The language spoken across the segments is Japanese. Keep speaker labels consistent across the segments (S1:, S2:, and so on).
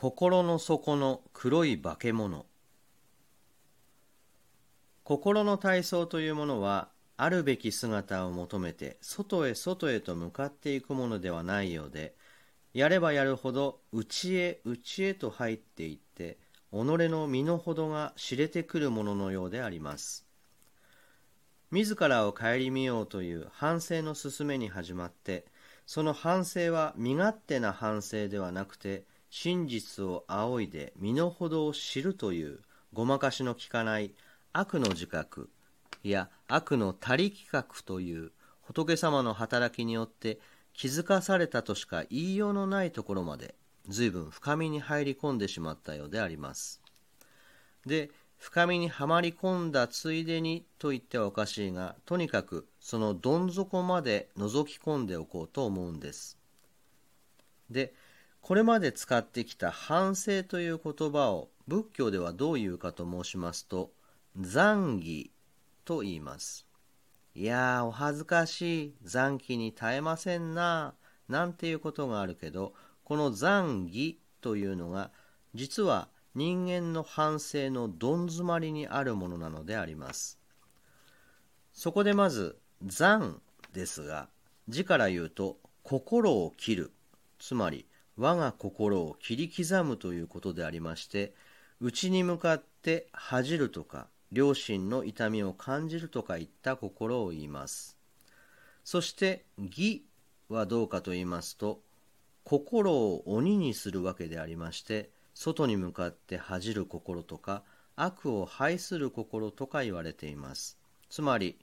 S1: 心の底の黒い化け物。心の体操というものはあるべき姿を求めて外へ外へと向かっていくものではないようでやればやるほど内へ内へと入っていって己の身の程が知れてくるもののようであります。自らを顧みようという反省の勧めに始まってその反省は身勝手な反省ではなくて真実を仰いで身の程を知るというごまかしの効かない悪の自覚や悪の他力覚という仏様の働きによって気づかされたとしか言いようのないところまで随分深みに入り込んでしまったようであります。で、深みにはまり込んだついでにと言ってはおかしいが、とにかくそのどん底まで覗き込んでおこうと思うんです。で、これまで使ってきた反省という言葉を仏教ではどういうかと申しますと、残儀と言います。いやー、お恥ずかしい、残機に耐えませんな、なんていうことがあるけど、この残儀というのが、実は人間の反省のどん詰まりにあるものなのであります。そこでまず、残ですが、字から言うと、心を切る、つまり、我が心を切り刻むということでありまして、内に向かって恥じるとか、両親の痛みを感じるとかいった心を言います。そして義はどうかと言いますと、心を鬼にするわけでありまして、外に向かって恥じる心とか、悪を排する心とか言われています。つまり、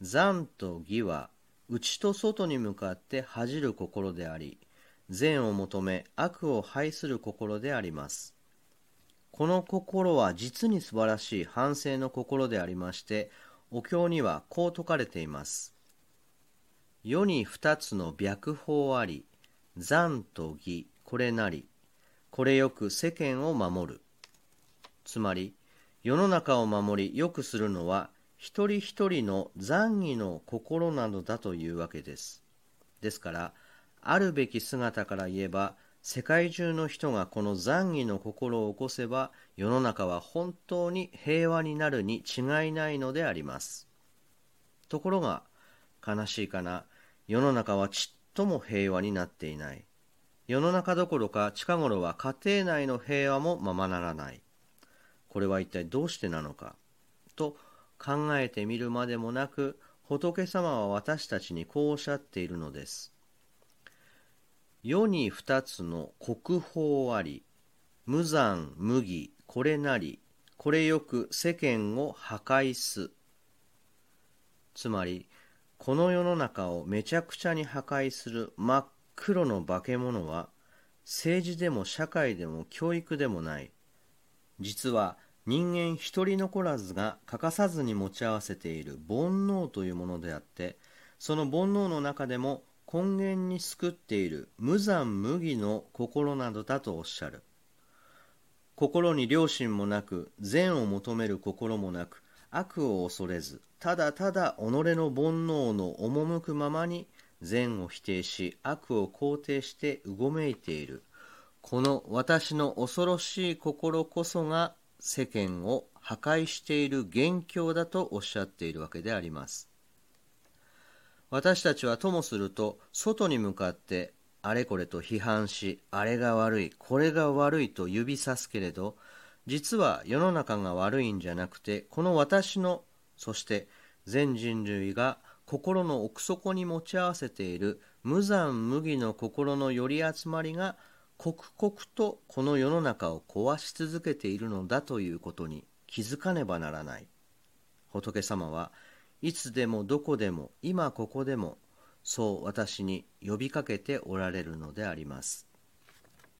S1: 残と義は内と外に向かって恥じる心であり、善を求め悪を排する心であります。この心は実に素晴らしい反省の心でありまして、お経にはこう説かれています。世に二つの白法あり、残と義、これなり、これよく世間を守る。つまり、世の中を守り、よくするのは、一人一人の残儀の心なのだというわけです。ですから、あるべき姿から言えば、世界中の人がこの残儀の心を起こせば世の中は本当に平和になるに違いないのであります。ところが悲しいかな世の中はちっとも平和になっていない。世の中どころか近頃は家庭内の平和もままならない。これは一体どうしてなのかと考えてみるまでもなく仏様は私たちにこうおっしゃっているのです。世に二つの国宝あり、無残無義これなり、これよく世間を破壊す。つまり、この世の中をめちゃくちゃに破壊する真っ黒の化け物は、政治でも社会でも教育でもない。実は人間一人残らずが欠かさずに持ち合わせている煩悩というものであって、その煩悩の中でも根源に救っている無残無義の心などだとおっしゃる。心に良心もなく、善を求める心もなく、悪を恐れず、ただただ己の煩悩の赴くままに善を否定し、悪を肯定してうごめいている。この私の恐ろしい心こそが世間を破壊している元凶だとおっしゃっているわけであります。私たちはともすると外に向かってあれこれと批判しあれが悪いこれが悪いと指さすけれど実は世の中が悪いんじゃなくてこの私のそして全人類が心の奥底に持ち合わせている無残無義の心の寄り集まりが刻々とこの世の中を壊し続けているのだということに気づかねばならない。仏様はいつでもどこでも今ここでもそう私に呼びかけておられるのであります。